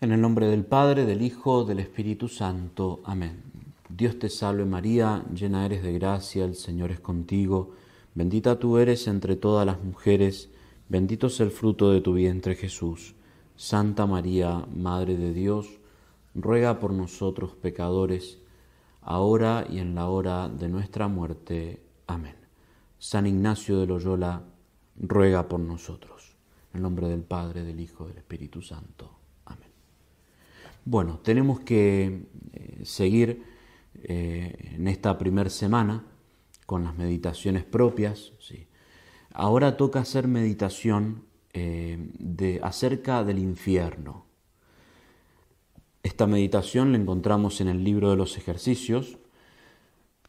En el nombre del Padre, del Hijo, del Espíritu Santo. Amén. Dios te salve María, llena eres de gracia, el Señor es contigo, bendita tú eres entre todas las mujeres, bendito es el fruto de tu vientre Jesús. Santa María, Madre de Dios, ruega por nosotros pecadores, ahora y en la hora de nuestra muerte. Amén. San Ignacio de Loyola, ruega por nosotros. En el nombre del Padre, del Hijo, del Espíritu Santo. Bueno, tenemos que eh, seguir eh, en esta primera semana con las meditaciones propias. ¿sí? Ahora toca hacer meditación eh, de, acerca del infierno. Esta meditación la encontramos en el libro de los ejercicios,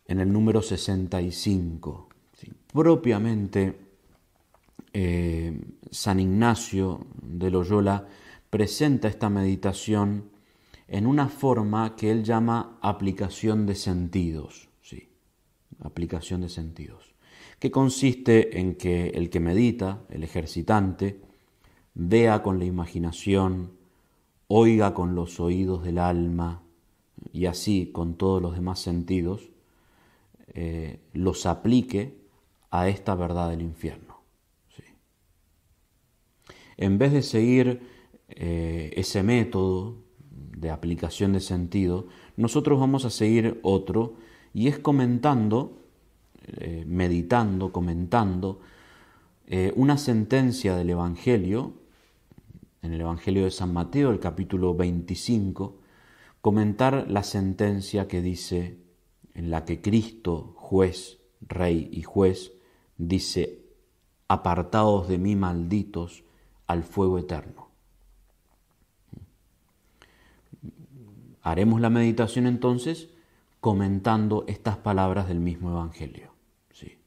en el número 65. Propiamente, San Ignacio de Loyola presenta esta meditación en una forma que él llama aplicación de sentidos, sí, aplicación de sentidos, que consiste en que el que medita, el ejercitante, vea con la imaginación, oiga con los oídos del alma y así con todos los demás sentidos, eh, los aplique a esta verdad del infierno. Sí. En vez de seguir eh, ese método de aplicación de sentido, nosotros vamos a seguir otro y es comentando, eh, meditando, comentando una sentencia del Evangelio, en el Evangelio de San Mateo, el capítulo 25, comentar la sentencia que dice, en la que Cristo, juez, rey y juez, dice, apartaos de mí malditos al fuego eterno. Haremos la meditación entonces comentando estas palabras del mismo Evangelio. ¿sí?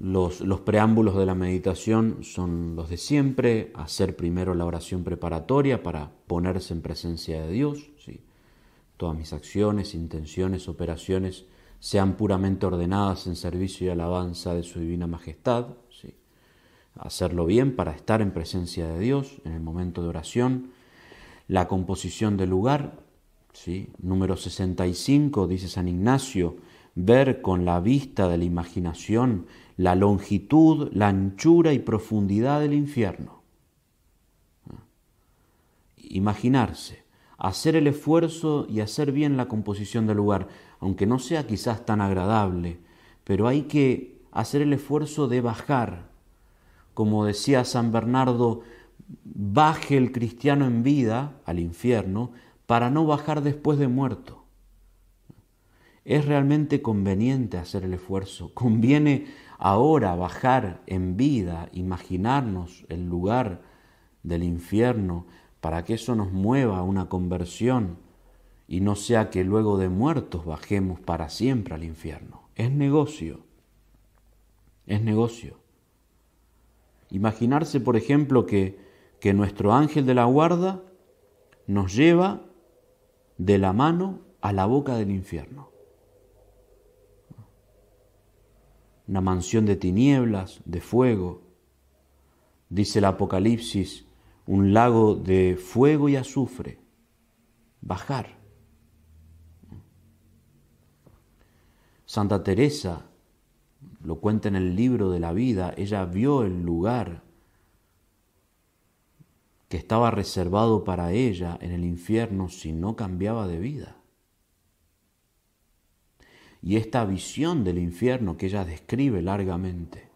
Los, los, preámbulos de la meditación son los de siempre, hacer primero la oración preparatoria para ponerse en presencia de Dios. ¿sí? Todas mis acciones, intenciones, operaciones sean puramente ordenadas en servicio y alabanza de su divina majestad. ¿sí? Hacerlo bien para estar en presencia de Dios en el momento de oración la composición del lugar, ¿sí? número 65, dice San Ignacio, ver con la vista de la imaginación la longitud, la anchura y profundidad del infierno. Imaginarse, hacer el esfuerzo y hacer bien la composición del lugar, aunque no sea quizás tan agradable, pero hay que hacer el esfuerzo de bajar. Como decía San Bernardo, baje el cristiano en vida al infierno para no bajar después de muerto. Es realmente conveniente hacer el esfuerzo. Conviene ahora bajar en vida, imaginarnos el lugar del infierno para que eso nos mueva a una conversión y no sea que luego de muertos bajemos para siempre al infierno. Es negocio. Es negocio. Imaginarse, por ejemplo, que que nuestro ángel de la guarda nos lleva de la mano a la boca del infierno. Una mansión de tinieblas, de fuego. Dice el Apocalipsis, un lago de fuego y azufre. Bajar. Santa Teresa lo cuenta en el libro de la vida, ella vio el lugar que estaba reservado para ella en el infierno si no cambiaba de vida. Y esta visión del infierno que ella describe largamente,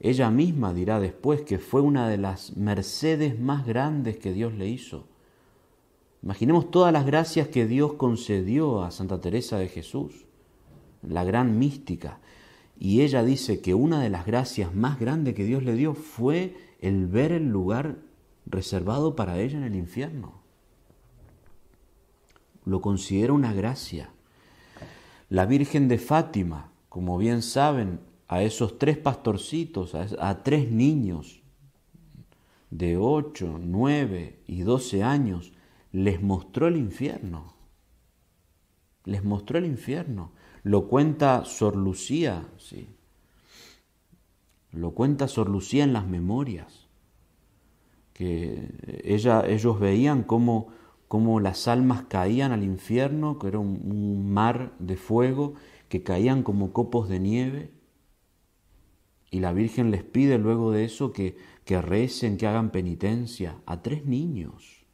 ella misma dirá después que fue una de las mercedes más grandes que Dios le hizo. Imaginemos todas las gracias que Dios concedió a Santa Teresa de Jesús, la gran mística. Y ella dice que una de las gracias más grandes que Dios le dio fue el ver el lugar reservado para ella en el infierno. Lo considera una gracia. La Virgen de Fátima, como bien saben, a esos tres pastorcitos, a, tres niños de 8, 9 y 12 años, les mostró el infierno. Les mostró el infierno. Lo cuenta Sor Lucía, sí. Lo cuenta Sor Lucía en las memorias. Que ella, ellos veían cómo, cómo, las almas caían al infierno, que era un mar de fuego, que caían como copos de nieve. Y la Virgen les pide luego de eso que, que recen, que hagan penitencia a tres niños.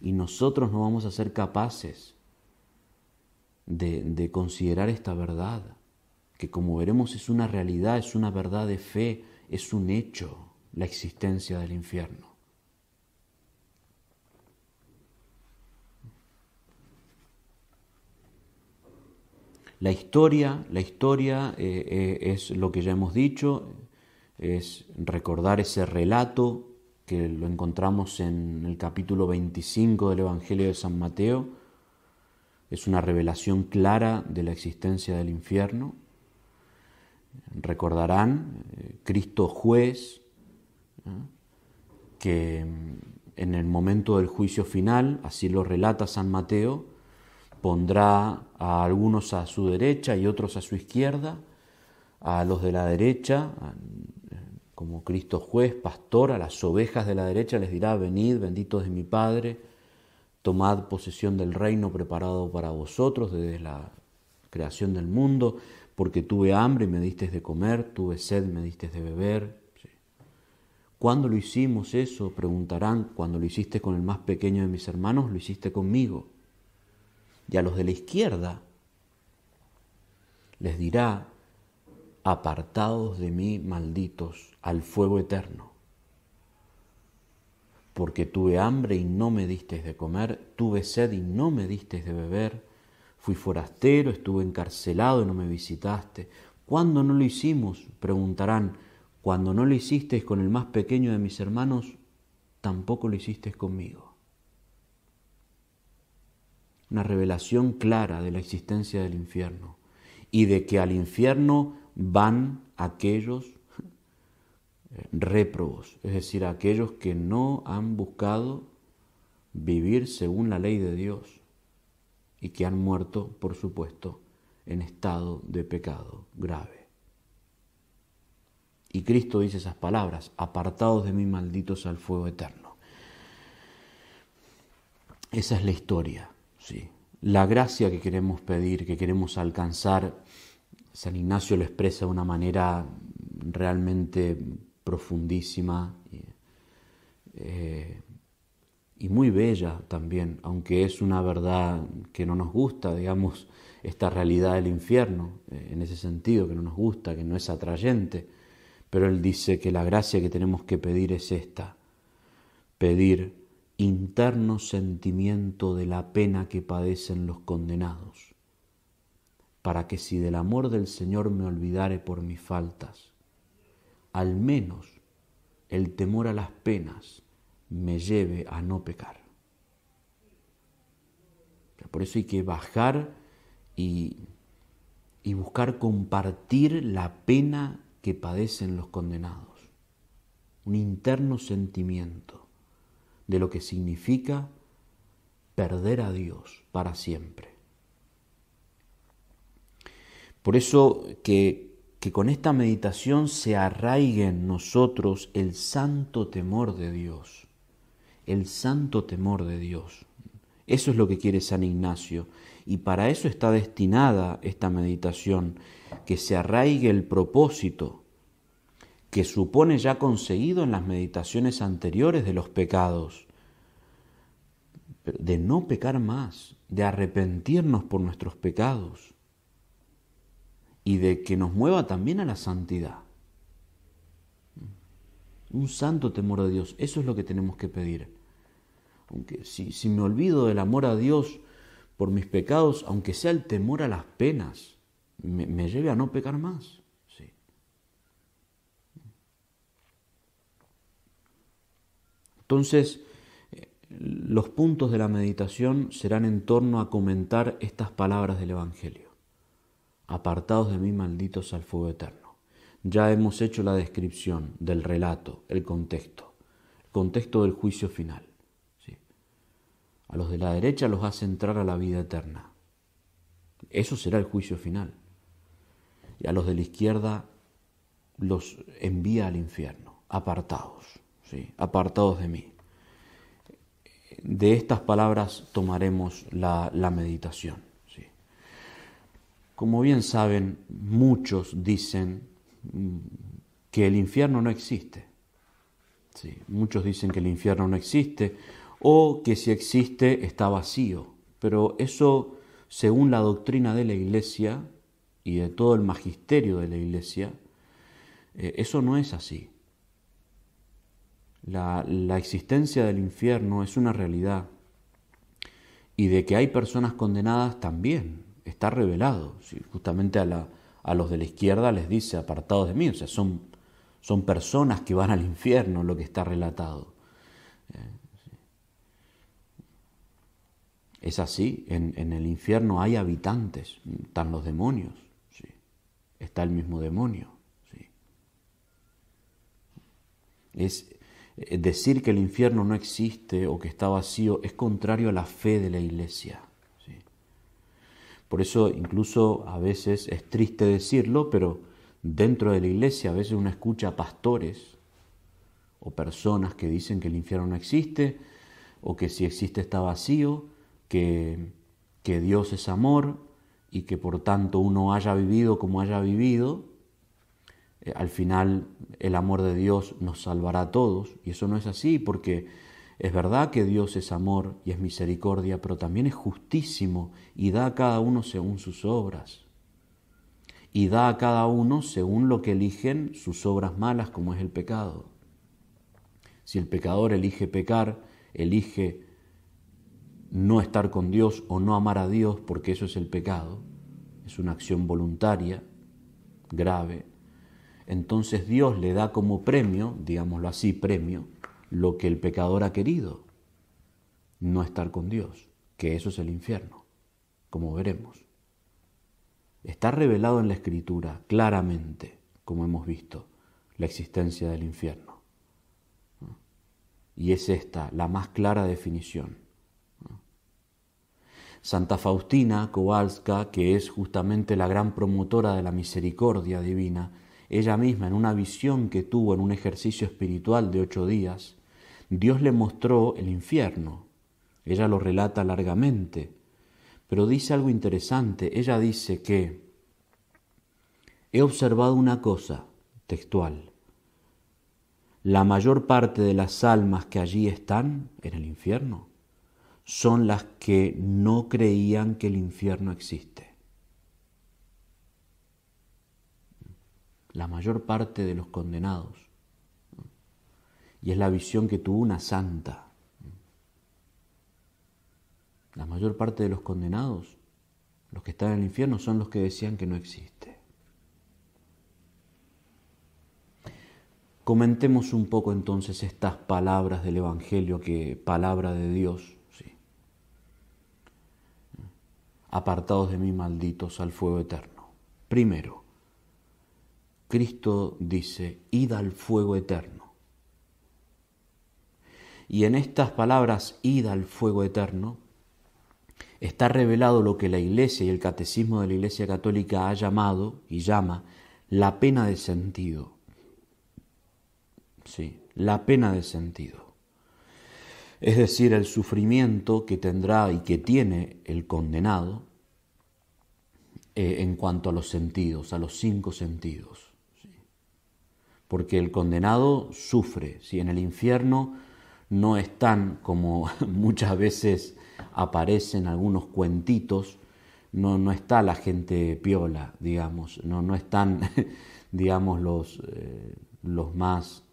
Y nosotros no vamos a ser capaces de, de considerar esta verdad, que como veremos es una realidad, es una verdad de fe, es un hecho la existencia del infierno. La historia, la historia eh, eh, es lo que ya hemos dicho, es recordar ese relato que lo encontramos en el capítulo 25 del Evangelio de San Mateo. Es una revelación clara de la existencia del infierno. Recordarán, eh, Cristo juez, que en el momento del juicio final, así lo relata San Mateo, pondrá a algunos a su derecha y otros a su izquierda, a los de la derecha, como Cristo juez, pastor, a las ovejas de la derecha les dirá, venid, benditos de mi Padre, tomad posesión del reino preparado para vosotros desde la creación del mundo, porque tuve hambre y me diste de comer, tuve sed y me diste de beber. ¿Cuándo lo hicimos eso? Preguntarán, cuando lo hiciste con el más pequeño de mis hermanos, lo hiciste conmigo y a los de la izquierda les dirá, apartados de mí, malditos, al fuego eterno. Porque tuve hambre y no me disteis de comer, tuve sed y no me disteis de beber, fui forastero, estuve encarcelado y no me visitaste. ¿Cuándo no lo hicimos? Preguntarán, cuando no lo hicisteis con el más pequeño de mis hermanos, tampoco lo hicisteis conmigo una revelación clara de la existencia del infierno y de que al infierno van aquellos eh, réprobos, es decir, aquellos que no han buscado vivir según la ley de Dios y que han muerto, por supuesto, en estado de pecado grave. Y Cristo dice esas palabras, apartados de mí malditos al fuego eterno. Esa es la historia Sí. La gracia que queremos pedir, que queremos alcanzar, San Ignacio lo expresa de una manera realmente profundísima eh, y muy bella también, aunque es una verdad que no nos gusta, digamos, esta realidad del infierno, eh, en ese sentido, que no nos gusta, que no es atrayente, pero él dice que la gracia que tenemos que pedir es esta, pedir interno sentimiento de la pena que padecen los condenados, para que si del amor del Señor me olvidare por mis faltas, al menos el temor a las penas me lleve a no pecar. Por eso hay que bajar y, y buscar compartir la pena que padecen los condenados, un interno sentimiento de lo que significa perder a Dios para siempre. Por eso que, que con esta meditación se arraigue en nosotros el santo temor de Dios, el santo temor de Dios. Eso es lo que quiere San Ignacio y para eso está destinada esta meditación, que se arraigue el propósito que supone ya conseguido en las meditaciones anteriores de los pecados, de no pecar más, de arrepentirnos por nuestros pecados y de que nos mueva también a la santidad. Un santo temor a Dios, eso es lo que tenemos que pedir. Aunque si, si me olvido del amor a Dios por mis pecados, aunque sea el temor a las penas, me, me lleve a no pecar más. Entonces, eh, los puntos de la meditación serán en torno a comentar estas palabras del Evangelio. Apartados de mí, malditos al fuego eterno. Ya hemos hecho la descripción del relato, el contexto, el contexto del juicio final. A los de la derecha los hace entrar a la vida eterna Eso será el juicio final. Y a los de la izquierda los envía al infierno, apartados, apartados de mí. De estas palabras tomaremos la, meditación. ¿sí? Como bien saben, muchos dicen mm, que el infierno no existe. ¿sí? Muchos dicen que el infierno no existe o que si existe está vacío. Pero eso, según la doctrina de la Iglesia y de todo el magisterio de la Iglesia, eh, eso no es así. La, existencia del infierno es una realidad y de que hay personas condenadas también está revelado. Justamente a, a, los de la izquierda les dice apartados de mí, o sea, son, son personas que van al infierno lo que está relatado. Eh, es así, en, en, el infierno hay habitantes, están los demonios, ¿sí? está el mismo demonio. Es eh, decir que el infierno no existe o que está vacío es contrario a la fe de la iglesia. Por eso incluso a veces es triste decirlo, pero dentro de la iglesia a veces uno escucha pastores o personas que dicen que el infierno no existe o que si existe está vacío, que, que Dios es amor y que por tanto uno haya vivido como haya vivido, eh, al final el amor de Dios nos salvará a todos. Y eso no es así porque es verdad que Dios es amor y es misericordia, pero también es justísimo y da a cada uno según sus obras. Y da a cada uno según lo que eligen sus obras malas, como es el pecado. Si el pecador elige pecar, elige no estar con Dios o no amar a Dios, porque eso es el pecado, es una acción voluntaria, grave, entonces Dios le da como premio, digámoslo así, premio, lo que el pecador ha querido, no estar con Dios, que eso es el infierno, como veremos. Está revelado en la Escritura claramente, como hemos visto, la existencia del infierno. Y es esta la más clara definición. Santa Faustina Kowalska, que es justamente la gran promotora de la misericordia divina, ella misma, en una visión que tuvo en un ejercicio espiritual de ocho días, Dios le mostró el infierno. Ella lo relata largamente, pero dice algo interesante. Ella dice que he observado una cosa textual. La mayor parte de las almas que allí están en el infierno son las que no creían que el infierno existe. La mayor parte de los condenados. Y es la visión que tuvo una santa. La mayor parte de los condenados, los que están en el infierno, son los que decían que no existe. Comentemos un poco entonces estas palabras del Evangelio, que palabra de Dios. Apartados de mí, malditos, al fuego eterno. Primero, Cristo dice, id al fuego eterno. Y en estas palabras, id al fuego eterno, está revelado lo que la Iglesia y el Catecismo de la Iglesia Católica ha llamado y llama la pena de sentido. Sí, la pena de sentido. Es decir, el sufrimiento que tendrá y que tiene el condenado eh, en cuanto a los sentidos, a los cinco sentidos porque el condenado sufre. Si en el infierno no están, como muchas veces aparecen algunos cuentitos, no, no está la gente piola, digamos, no, no están, digamos, los, eh, los, más,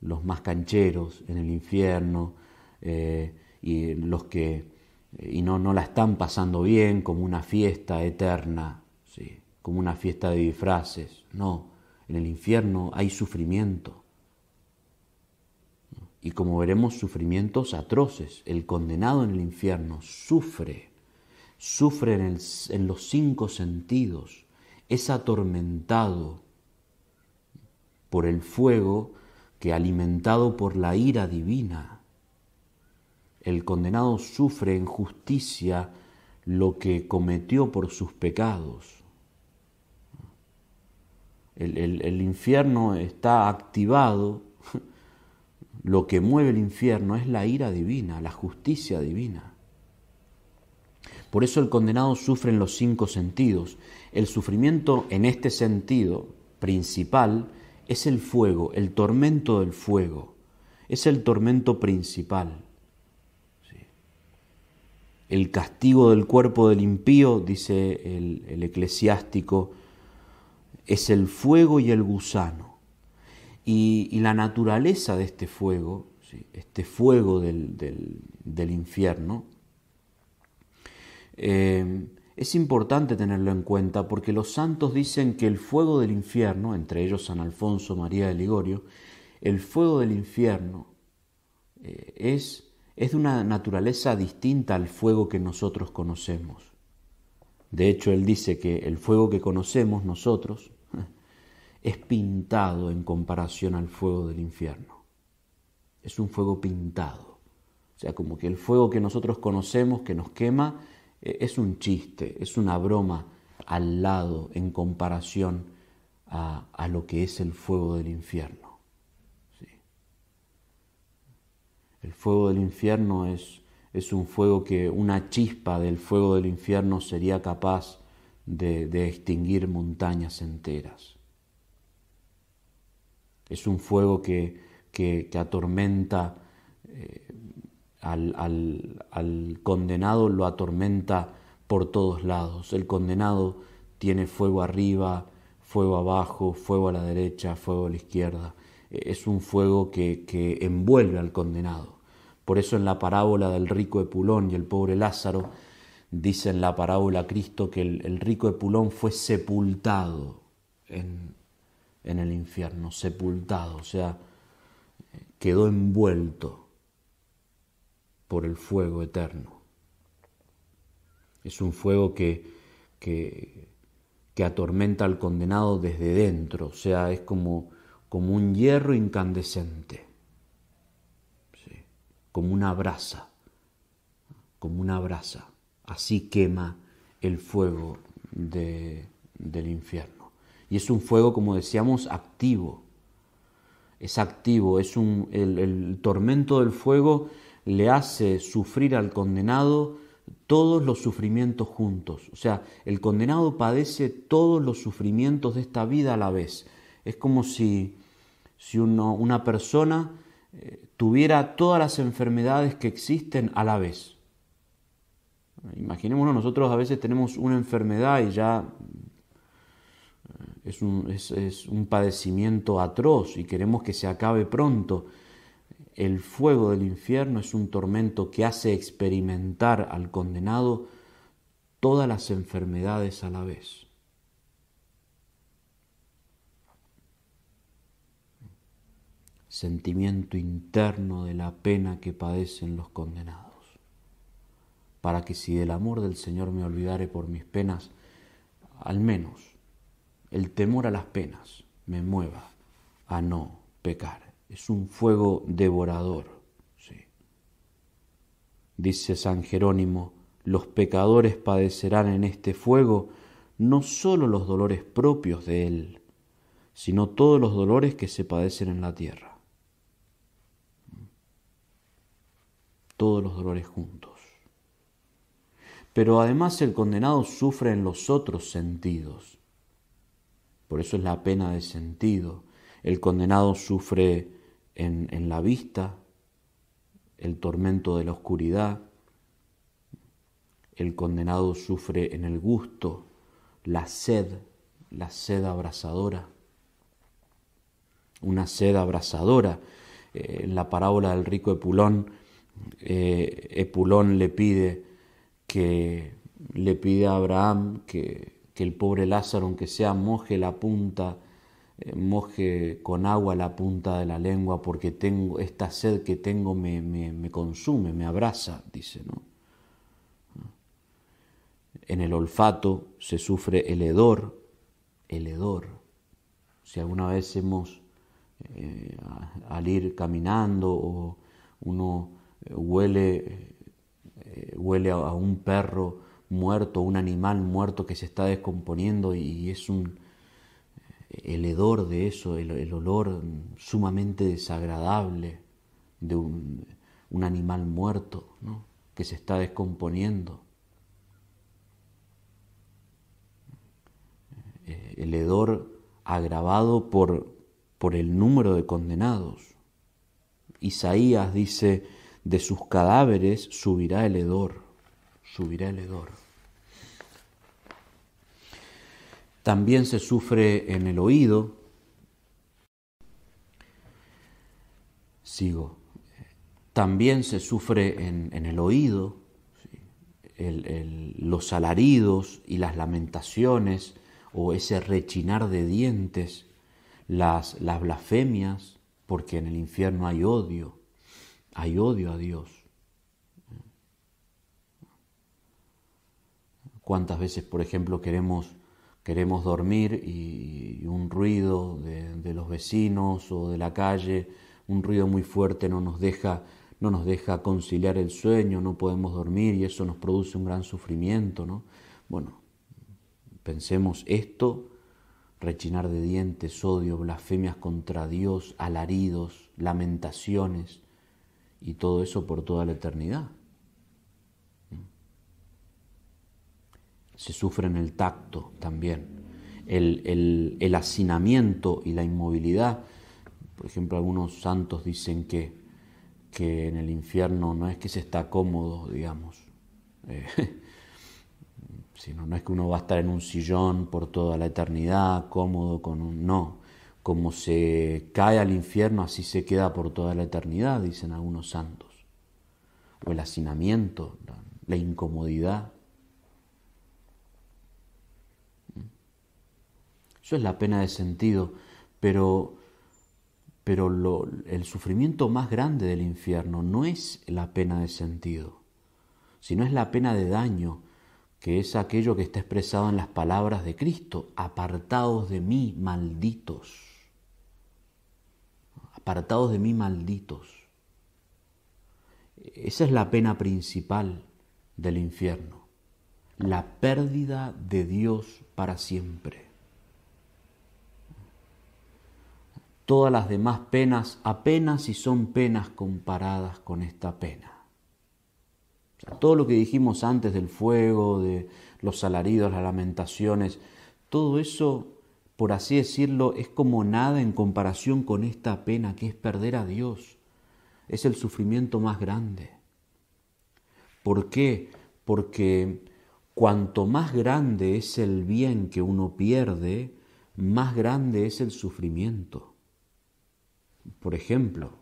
los más cancheros en el infierno eh, y los que y no, no la están pasando bien como una fiesta eterna, ¿sí? como una fiesta de disfraces, no en el infierno hay sufrimiento. Y como veremos, sufrimientos atroces. El condenado en el infierno sufre, sufre en, los cinco sentidos, es atormentado por el fuego que alimentado por la ira divina. El condenado sufre en justicia lo que cometió por sus pecados. El, infierno está activado, lo que mueve el infierno es la ira divina, la justicia divina. Por eso el condenado sufre en los cinco sentidos. El sufrimiento en este sentido principal es el fuego, el tormento del fuego. Es el tormento principal. El castigo del cuerpo del impío, dice el, eclesiástico, es el fuego y el gusano. Y, la naturaleza de este fuego, este fuego del, infierno, eh, es importante tenerlo en cuenta porque los santos dicen que el fuego del infierno, entre ellos San Alfonso María de Ligorio, el fuego del infierno eh, es es de una naturaleza distinta al fuego que nosotros conocemos. De hecho, él dice que el fuego que conocemos nosotros es pintado en comparación al fuego del infierno. Es un fuego pintado. O sea, como que el fuego que nosotros conocemos, que nos quema, eh, es un chiste, es una broma al lado en comparación a, a lo que es el fuego del infierno. El fuego del infierno es, es un fuego que una chispa del fuego del infierno sería capaz de, extinguir montañas enteras. Es un fuego que, que, atormenta eh, al, al, al condenado, lo atormenta por todos lados. El condenado tiene fuego arriba, fuego abajo, fuego a la derecha, fuego a la izquierda es un fuego que, envuelve al condenado. Por eso en la parábola del rico Epulón y el pobre Lázaro, dice en la parábola Cristo que el, rico Epulón fue sepultado en, en el infierno, sepultado, o sea, quedó envuelto por el fuego eterno. Es un fuego que, que, que atormenta al condenado desde dentro, o sea, es como como un hierro incandescente, como una brasa, como una brasa. Así quema el fuego del infierno. Y es un fuego, como decíamos, activo. Es activo, es un, el tormento del fuego le hace sufrir al condenado todos los sufrimientos juntos. O sea, el condenado padece todos los sufrimientos de esta vida a la vez. Es como si si uno, una persona tuviera todas las enfermedades que existen a la vez. Imaginémonos, nosotros a veces tenemos una enfermedad y ya eh, es un, es un padecimiento atroz y queremos que se acabe pronto. El fuego del infierno es un tormento que hace experimentar al condenado todas las enfermedades a la vez. Sentimiento interno de la pena que padecen los condenados, para que si del amor del Señor me olvidare por mis penas, al menos el temor a las penas me mueva a no pecar. Es un fuego devorador. Sí. Dice San Jerónimo, los pecadores padecerán en este fuego no sólo los dolores propios de él, sino todos los dolores que se padecen en la tierra. Todos los dolores juntos. Pero además el condenado sufre en los otros sentidos. Por eso es la pena de sentido. El condenado sufre en, en la vista, el tormento de la oscuridad. El condenado sufre en el gusto, la sed, la sed abrasadora. Una sed abrasadora. Eh, en la parábola del rico Epulón, eh, Epulón le pide que le pide a Abraham que, el pobre Lázaro, aunque sea, moje la punta, eh, moje con agua la punta de la lengua, porque tengo esta sed que tengo me, me, consume, me abraza, dice, ¿no? En el olfato se sufre el hedor, el hedor. Si alguna vez hemos, eh, al ir caminando o uno huele, eh, huele a un perro muerto, un animal muerto que se está descomponiendo y es un, el hedor de eso, el, olor sumamente desagradable de un, animal muerto que se está descomponiendo. Eh, el hedor agravado por, por el número de condenados. Isaías dice, de sus cadáveres subirá el hedor, subirá el hedor. También se sufre en el oído. Sigo. También se sufre en, el oído. los alaridos y las lamentaciones o ese rechinar de dientes, las, las blasfemias, porque en el infierno hay odio, hay odio a Dios. ¿Cuántas veces, por ejemplo, queremos queremos dormir y, un ruido de, los vecinos o de la calle, un ruido muy fuerte no nos deja no nos deja conciliar el sueño, no podemos dormir y eso nos produce un gran sufrimiento, ¿no? Bueno, pensemos esto, rechinar de dientes, odio, blasfemias contra Dios, alaridos, lamentaciones y todo eso por toda la eternidad. se sufre en el tacto también. El, hacinamiento y la inmovilidad. Por ejemplo, algunos santos dicen que, que en el infierno no es que se está cómodo, digamos, eh, sino no es que uno va a estar en un sillón por toda la eternidad, cómodo con un... No, como se cae al infierno, así se queda por toda la eternidad, dicen algunos santos. O el hacinamiento, la incomodidad. Eso es la pena de sentido, pero, pero el sufrimiento más grande del infierno no es la pena de sentido, sino es la pena de daño, que es aquello que está expresado en las palabras de Cristo, apartados de mí, malditos. Apartados de mí, malditos. Esa es la pena principal del infierno, la pérdida de Dios para siempre. Todas las demás penas apenas si son penas comparadas con esta pena. todo lo que dijimos antes del fuego, de los alaridos, las lamentaciones, todo eso, por así decirlo, es como nada en comparación con esta pena que es perder a Dios. Es el sufrimiento más grande. ¿Por qué? Porque cuanto más grande es el bien que uno pierde, más grande es el sufrimiento. Por ejemplo,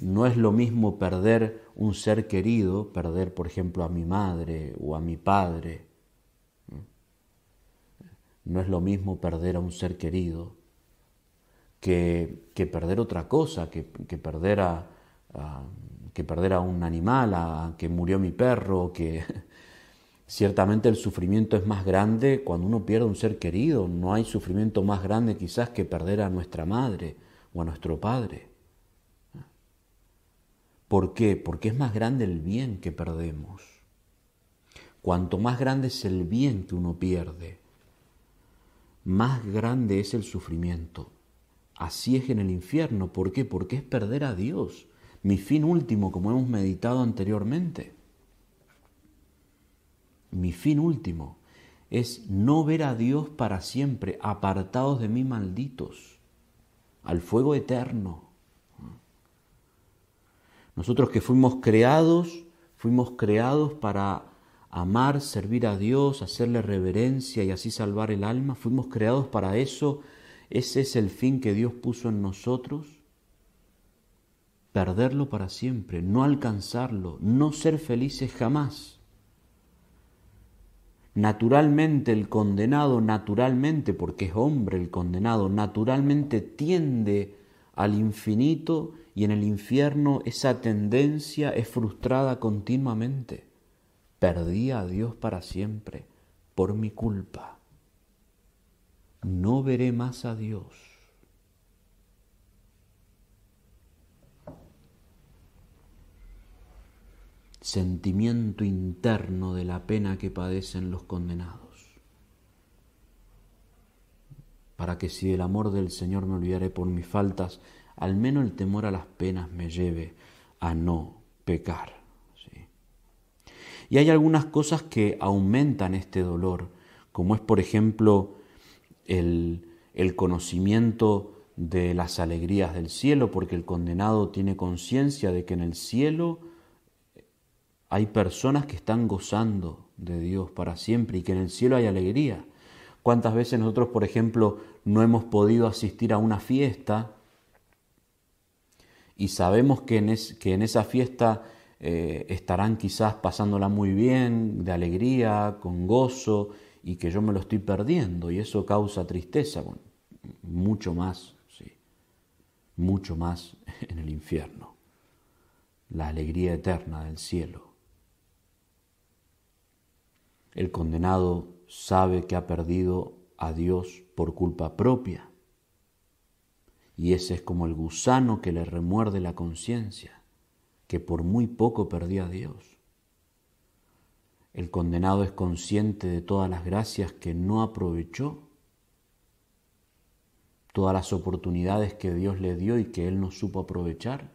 no es lo mismo perder un ser querido, perder, por ejemplo, a mi madre o a mi padre. No es lo mismo perder a un ser querido que, que perder otra cosa, que, perder a, que perder a un animal, a que murió mi perro, que ciertamente el sufrimiento es más grande cuando uno pierde un ser querido. No hay sufrimiento más grande quizás que perder a nuestra madre o a nuestro Padre. ¿Por qué? Porque es más grande el bien que perdemos. Cuanto más grande es el bien que uno pierde, más grande es el sufrimiento. Así es en el infierno. ¿Por qué? Porque es perder a Dios, mi fin último, como hemos meditado anteriormente. Mi fin último es no ver a Dios para siempre, apartados de mí malditos al fuego eterno. Nosotros que fuimos creados, fuimos creados para amar, servir a Dios, hacerle reverencia y así salvar el alma, fuimos creados para eso, ese es el fin que Dios puso en nosotros, perderlo para siempre, no alcanzarlo, no ser felices jamás. Naturalmente el condenado, naturalmente, porque es hombre el condenado, naturalmente tiende al infinito y en el infierno esa tendencia es frustrada continuamente. Perdí a Dios para siempre por mi culpa. No veré más a Dios. sentimiento interno de la pena que padecen los condenados. Para que si del amor del Señor me olvidaré por mis faltas, al menos el temor a las penas me lleve a no pecar. Y hay algunas cosas que aumentan este dolor, como es por ejemplo el, el conocimiento de las alegrías del cielo, porque el condenado tiene conciencia de que en el cielo hay personas que están gozando de Dios para siempre y que en el cielo hay alegría. ¿Cuántas veces nosotros, por ejemplo, no hemos podido asistir a una fiesta y sabemos que en, que en esa fiesta eh, estarán quizás pasándola muy bien, de alegría, con gozo, y que yo me lo estoy perdiendo, y eso causa tristeza, mucho más mucho más en el infierno, la alegría eterna del cielo. El condenado sabe que ha perdido a Dios por culpa propia, y ese es como el gusano que le remuerde la conciencia, que por muy poco perdió a Dios. El condenado es consciente de todas las gracias que no aprovechó todas las oportunidades que Dios le dio y que él no supo aprovechar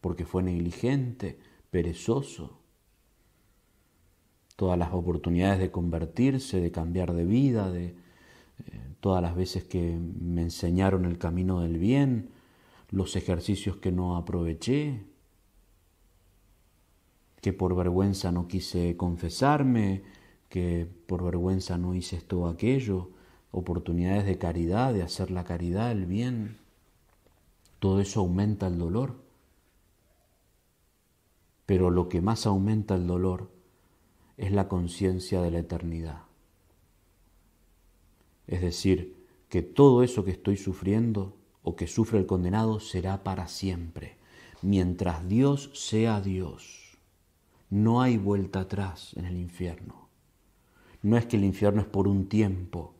porque fue negligente, perezoso. Todas las oportunidades de convertirse, de cambiar de vida, de eh, todas las veces que me enseñaron el camino del bien, los ejercicios que no aproveché, que por vergüenza no quise confesarme, que por vergüenza no hice esto o aquello oportunidades de caridad, de hacer la caridad, el bien, todo eso aumenta el dolor. Pero lo que más aumenta el dolor es la conciencia de la eternidad. Es decir, que todo eso que estoy sufriendo o que sufre el condenado será para siempre. Mientras Dios sea Dios, no hay vuelta atrás en el infierno. No es que el infierno es por un tiempo,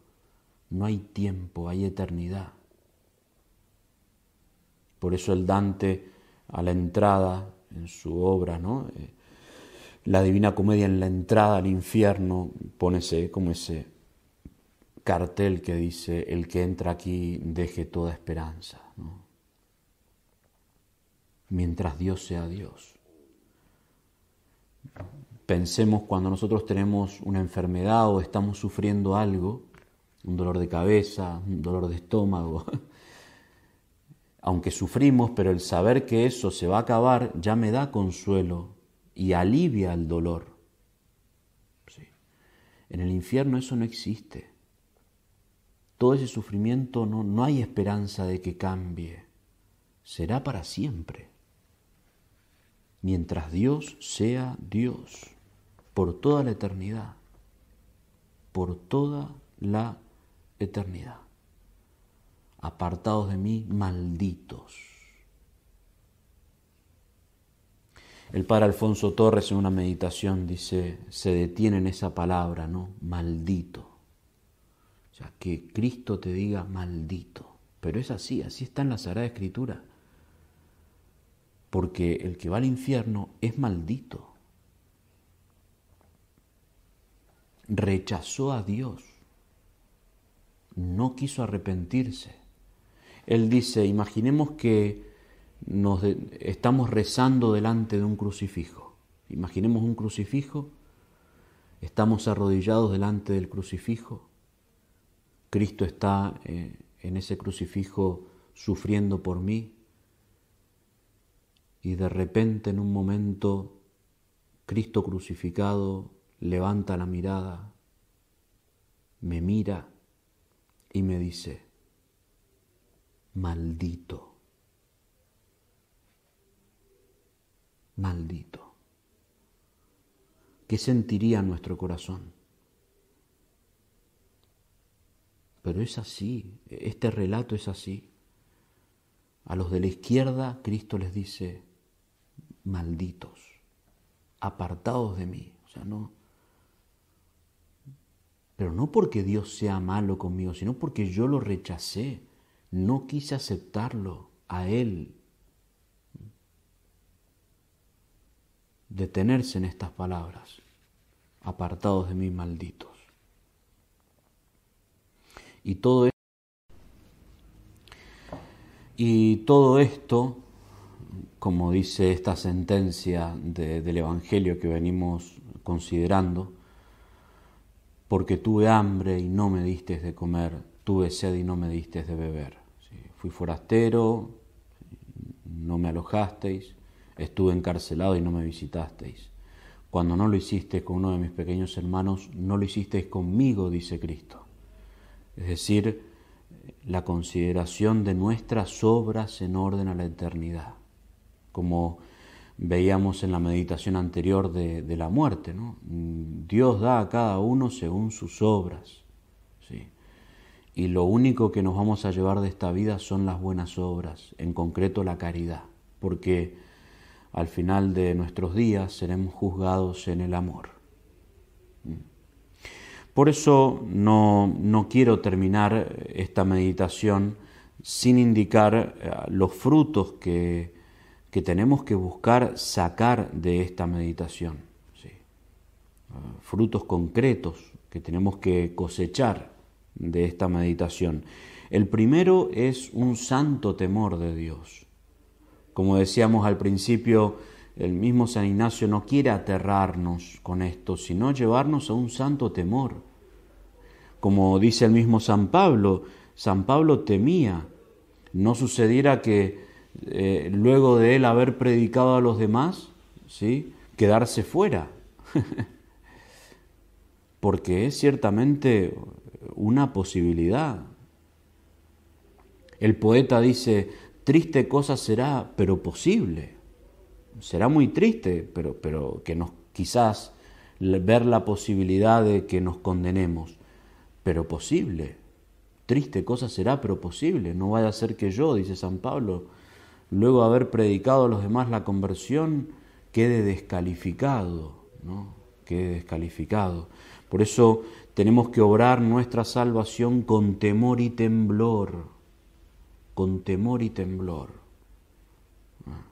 no hay tiempo, hay eternidad. Por eso el Dante a la entrada en su obra, ¿no? Eh, la Divina Comedia en la entrada al infierno pone ese, como ese cartel que dice, el que entra aquí deje toda esperanza, mientras Dios sea Dios. Pensemos cuando nosotros tenemos una enfermedad o estamos sufriendo algo, un dolor de cabeza, un dolor de estómago. Aunque sufrimos, pero el saber que eso se va a acabar ya me da consuelo y alivia el dolor. En el infierno eso no existe. Todo ese sufrimiento no, no hay esperanza de que cambie. Será para siempre. Mientras Dios sea Dios, por toda la eternidad, por toda la eternidad. Apartados de mí, malditos. El padre Alfonso Torres en una meditación dice, se detiene en esa palabra, ¿no? Maldito. O sea, que Cristo te diga maldito. Pero es así, así está en la Sagrada Escritura. Porque el que va al infierno es maldito. Rechazó a Dios no quiso arrepentirse. Él dice, imaginemos que nos estamos rezando delante de un crucifijo. Imaginemos un crucifijo, estamos arrodillados delante del crucifijo. Cristo está eh, en ese crucifijo sufriendo por mí. Y de repente en un momento Cristo crucificado levanta la mirada, me mira y me dice, maldito, maldito. ¿Qué sentiría nuestro corazón? Pero es así, este relato es así. A los de la izquierda Cristo les dice, malditos, apartados de mí. O sea, no, pero no porque Dios sea malo conmigo, sino porque yo lo rechacé, no quise aceptarlo a Él. detenerse en estas palabras, apartados de mí malditos. Y todo, y todo esto, como dice esta sentencia del Evangelio que venimos considerando, porque tuve hambre y no me diste de comer, tuve sed y no me diste de beber. Fui forastero, no me alojasteis, estuve encarcelado y no me visitasteis. Cuando no lo hiciste con uno de mis pequeños hermanos, no lo hicisteis conmigo, dice Cristo. Es decir, la consideración de nuestras obras en orden a la eternidad, como veíamos en la meditación anterior de, la muerte. ¿no? Dios da a cada uno según sus obras. ¿sí? Y lo único que nos vamos a llevar de esta vida son las buenas obras, en concreto la caridad, porque al final de nuestros días seremos juzgados en el amor. Por eso no, no quiero terminar esta meditación sin indicar eh, los frutos que, que tenemos que buscar sacar de esta meditación. ¿sí? Ah, frutos concretos que tenemos que cosechar de esta meditación. El primero es un santo temor de Dios. Como decíamos al principio, el mismo San Ignacio no quiere aterrarnos con esto, sino llevarnos a un santo temor. Como dice el mismo San Pablo, San Pablo temía no sucediera que eh, luego de él haber predicado a los demás, ¿sí? quedarse fuera. Porque es ciertamente una posibilidad. El poeta dice, triste cosa será, pero posible. Será muy triste, pero, pero que nos quizás ver la posibilidad de que nos condenemos, pero posible. Triste cosa será, pero posible. No vaya a ser que yo, dice San Pablo, luego de haber predicado a los demás la conversión, quede descalificado, ¿no? Quede descalificado. Por eso tenemos que obrar nuestra salvación con temor y temblor, con temor y temblor. Ah.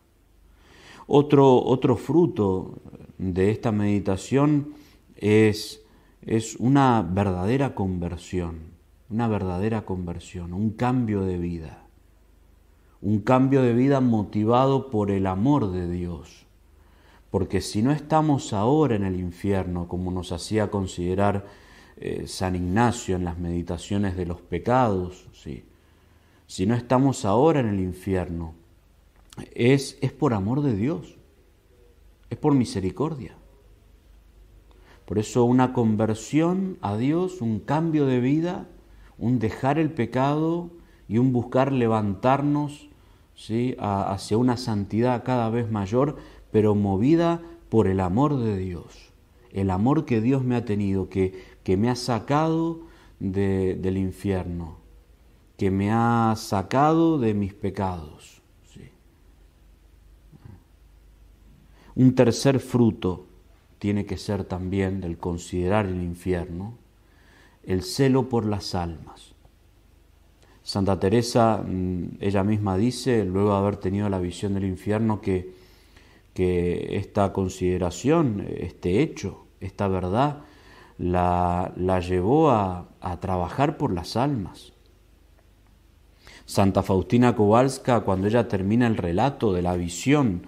Otro, otro fruto de esta meditación es, es una verdadera conversión, una verdadera conversión, un cambio de vida, un cambio de vida motivado por el amor de Dios. Porque si no estamos ahora en el infierno, como nos hacía considerar eh, San Ignacio en las meditaciones de los pecados, ¿sí? si no estamos ahora en el infierno, es, es por amor de Dios, es por misericordia. Por eso una conversión a Dios, un cambio de vida, un dejar el pecado y un buscar levantarnos ¿sí? hacia una santidad cada vez mayor, pero movida por el amor de Dios, el amor que Dios me ha tenido, que, que me ha sacado del infierno, que me ha sacado de mis pecados. Un tercer fruto tiene que ser también del considerar el infierno, el celo por las almas. Santa Teresa, mm, ella misma dice, luego de haber tenido la visión del infierno, que, que esta consideración, este hecho, esta verdad, la, llevó a, trabajar por las almas. Santa Faustina Kowalska, cuando ella termina el relato de la visión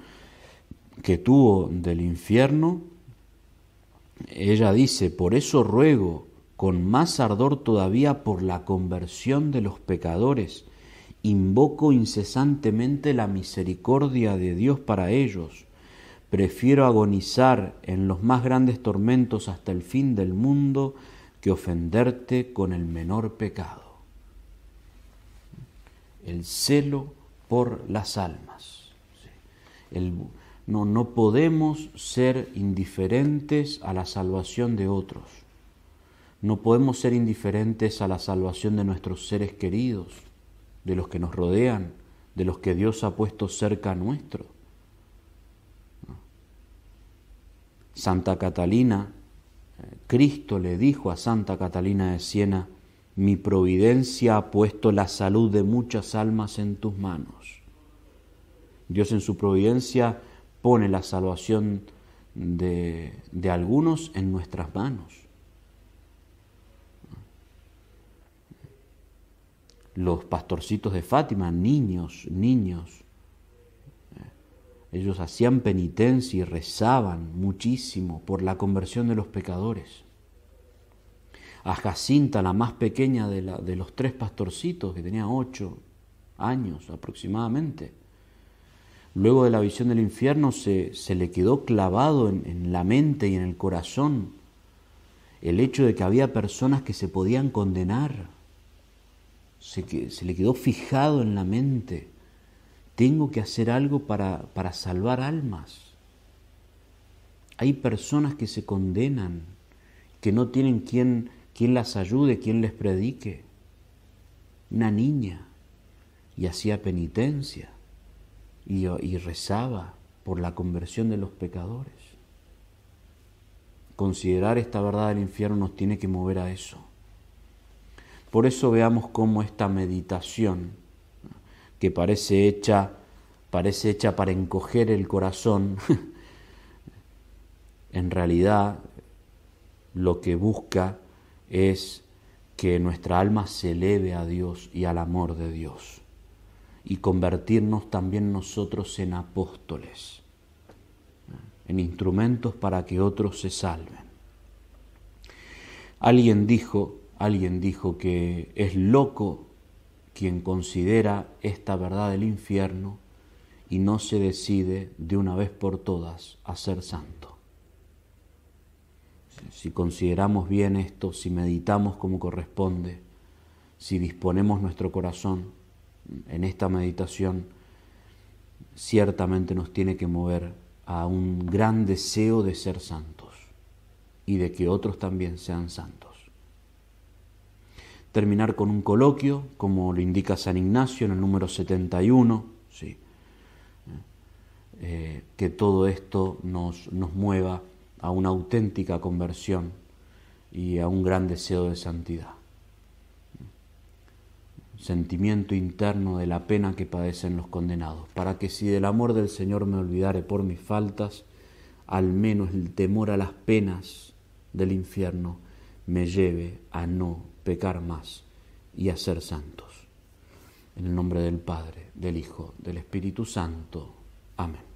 que tuvo del infierno, ella dice, por eso ruego con más ardor todavía por la conversión de los pecadores, invoco incesantemente la misericordia de Dios para ellos, Prefiero agonizar en los más grandes tormentos hasta el fin del mundo que ofenderte con el menor pecado. El celo por las almas. no, no podemos ser indiferentes a la salvación de otros. No podemos ser indiferentes a la salvación de nuestros seres queridos, de los que nos rodean, de los que Dios ha puesto cerca nuestro. Santa Catalina, Cristo le dijo a Santa Catalina de Siena, mi providencia ha puesto la salud de muchas almas en tus manos. Dios en su providencia pone la salvación de, de algunos en nuestras manos. Los pastorcitos de Fátima, niños, niños, ellos hacían penitencia y rezaban muchísimo por la conversión de los pecadores. A Jacinta, la más pequeña de, los tres pastorcitos, que tenía ocho años aproximadamente, luego de la visión del infierno se, le quedó clavado en la mente y en el corazón el hecho de que había personas que se podían condenar. Se, se le quedó fijado en la mente tengo que hacer algo para, para salvar almas. Hay personas que se condenan, que no tienen quien, las ayude, quien les predique. Una niña y hacía penitencia y, y rezaba por la conversión de los pecadores. Considerar esta verdad del infierno nos tiene que mover a eso. Por eso veamos cómo esta meditación que parece hecha, parece hecha para encoger el corazón, en realidad lo que busca es que nuestra alma se eleve a Dios y al amor de Dios y convertirnos también nosotros en apóstoles, en instrumentos para que otros se salven. Alguien dijo, alguien dijo que es loco quien considera esta verdad del infierno y no se decide de una vez por todas a ser santo. Si consideramos bien esto, si meditamos como corresponde, si disponemos nuestro corazón en esta meditación, ciertamente nos tiene que mover a un gran deseo de ser santos y de que otros también sean santos terminar con un coloquio, como lo indica San Ignacio en el número 71, ¿sí? Eh, que todo esto nos, nos mueva a una auténtica conversión y a un gran deseo de santidad. Sentimiento interno de la pena que padecen los condenados, para que si del amor del Señor me olvidare por mis faltas, al menos el temor a las penas del infierno me lleve a no pecar más y a ser santos. En el nombre del Padre, del Hijo, del Espíritu Santo. Amén.